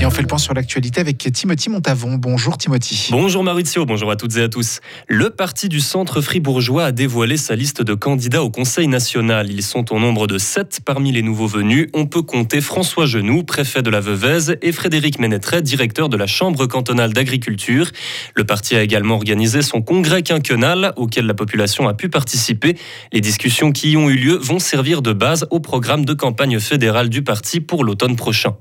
Et on fait le point sur l'actualité avec Timothy Montavon. Bonjour Timothy. Bonjour Maurizio, bonjour à toutes et à tous. Le parti du centre fribourgeois a dévoilé sa liste de candidats au Conseil national. Ils sont au nombre de sept parmi les nouveaux venus. On peut compter François Genoux, préfet de la Veuvez, et Frédéric Ménétret, directeur de la Chambre cantonale d'agriculture. Le parti a également organisé son congrès quinquennal auquel la population a pu participer. Les discussions qui y ont eu lieu vont servir de base au programme de campagne fédérale du parti pour l'automne prochain.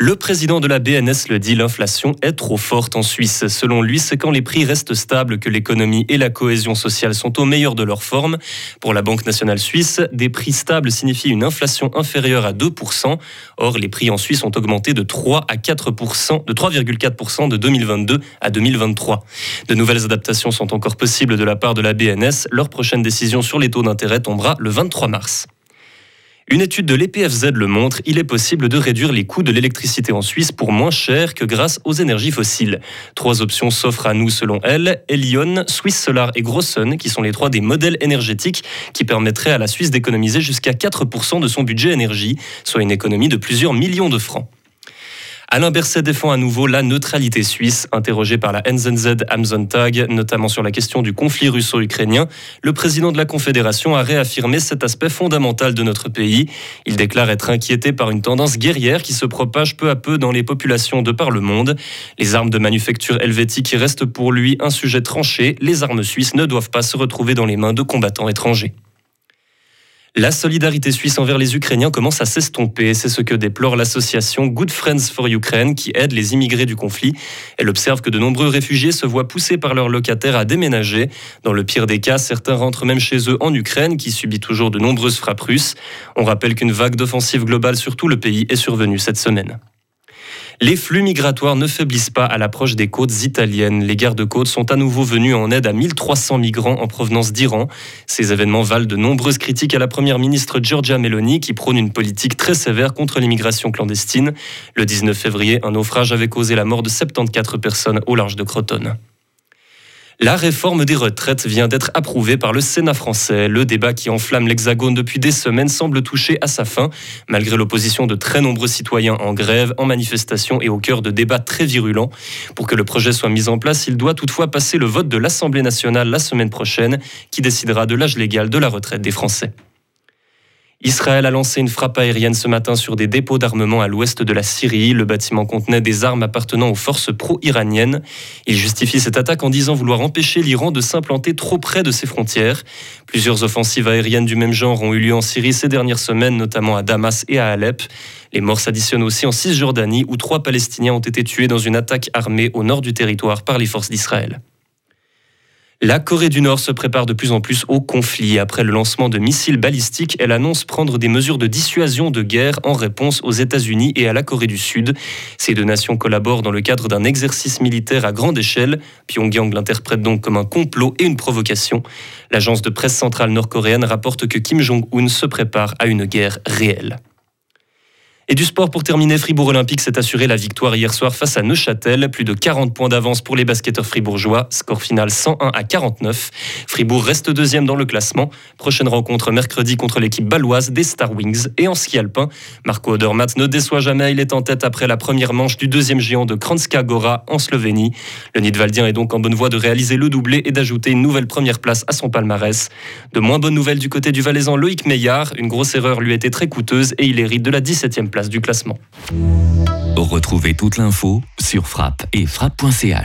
Le président de la BNS le dit, l'inflation est trop forte en Suisse. Selon lui, c'est quand les prix restent stables que l'économie et la cohésion sociale sont au meilleur de leur forme. Pour la Banque nationale suisse, des prix stables signifient une inflation inférieure à 2%. Or, les prix en Suisse ont augmenté de 3 à 4%, de 3,4% de 2022 à 2023. De nouvelles adaptations sont encore possibles de la part de la BNS. Leur prochaine décision sur les taux d'intérêt tombera le 23 mars. Une étude de l'EPFZ le montre, il est possible de réduire les coûts de l'électricité en Suisse pour moins cher que grâce aux énergies fossiles. Trois options s'offrent à nous selon elle, Elion, Swiss Solar et Grossun, qui sont les trois des modèles énergétiques qui permettraient à la Suisse d'économiser jusqu'à 4% de son budget énergie, soit une économie de plusieurs millions de francs. Alain Berset défend à nouveau la neutralité suisse. Interrogé par la NZZ Amazon Tag, notamment sur la question du conflit russo-ukrainien, le président de la Confédération a réaffirmé cet aspect fondamental de notre pays. Il déclare être inquiété par une tendance guerrière qui se propage peu à peu dans les populations de par le monde. Les armes de manufacture helvétique restent pour lui un sujet tranché. Les armes suisses ne doivent pas se retrouver dans les mains de combattants étrangers. La solidarité suisse envers les Ukrainiens commence à s'estomper. C'est ce que déplore l'association Good Friends for Ukraine qui aide les immigrés du conflit. Elle observe que de nombreux réfugiés se voient poussés par leurs locataires à déménager. Dans le pire des cas, certains rentrent même chez eux en Ukraine qui subit toujours de nombreuses frappes russes. On rappelle qu'une vague d'offensive globale sur tout le pays est survenue cette semaine. Les flux migratoires ne faiblissent pas à l'approche des côtes italiennes. Les gardes-côtes sont à nouveau venus en aide à 1300 migrants en provenance d'Iran. Ces événements valent de nombreuses critiques à la première ministre Giorgia Meloni qui prône une politique très sévère contre l'immigration clandestine. Le 19 février, un naufrage avait causé la mort de 74 personnes au large de Crotone. La réforme des retraites vient d'être approuvée par le Sénat français. Le débat qui enflamme l'Hexagone depuis des semaines semble toucher à sa fin, malgré l'opposition de très nombreux citoyens en grève, en manifestation et au cœur de débats très virulents. Pour que le projet soit mis en place, il doit toutefois passer le vote de l'Assemblée nationale la semaine prochaine, qui décidera de l'âge légal de la retraite des Français. Israël a lancé une frappe aérienne ce matin sur des dépôts d'armement à l'ouest de la Syrie. Le bâtiment contenait des armes appartenant aux forces pro-iraniennes. Il justifie cette attaque en disant vouloir empêcher l'Iran de s'implanter trop près de ses frontières. Plusieurs offensives aériennes du même genre ont eu lieu en Syrie ces dernières semaines, notamment à Damas et à Alep. Les morts s'additionnent aussi en Cisjordanie, où trois Palestiniens ont été tués dans une attaque armée au nord du territoire par les forces d'Israël. La Corée du Nord se prépare de plus en plus au conflit. Après le lancement de missiles balistiques, elle annonce prendre des mesures de dissuasion de guerre en réponse aux États-Unis et à la Corée du Sud. Ces deux nations collaborent dans le cadre d'un exercice militaire à grande échelle. Pyongyang l'interprète donc comme un complot et une provocation. L'agence de presse centrale nord-coréenne rapporte que Kim Jong-un se prépare à une guerre réelle. Et du sport pour terminer, Fribourg Olympique s'est assuré la victoire hier soir face à Neuchâtel. Plus de 40 points d'avance pour les basketteurs fribourgeois. Score final 101 à 49. Fribourg reste deuxième dans le classement. Prochaine rencontre mercredi contre l'équipe baloise des Star Wings. Et en ski alpin, Marco Odermatt ne déçoit jamais. Il est en tête après la première manche du deuxième géant de Kranjska Gora en Slovénie. Le Nidwaldien est donc en bonne voie de réaliser le doublé et d'ajouter une nouvelle première place à son palmarès. De moins bonnes nouvelles du côté du Valaisan Loïc Meillard. Une grosse erreur lui était très coûteuse et il hérite de la 17e du classement. Retrouvez toute l'info sur frappe et frappe.ch.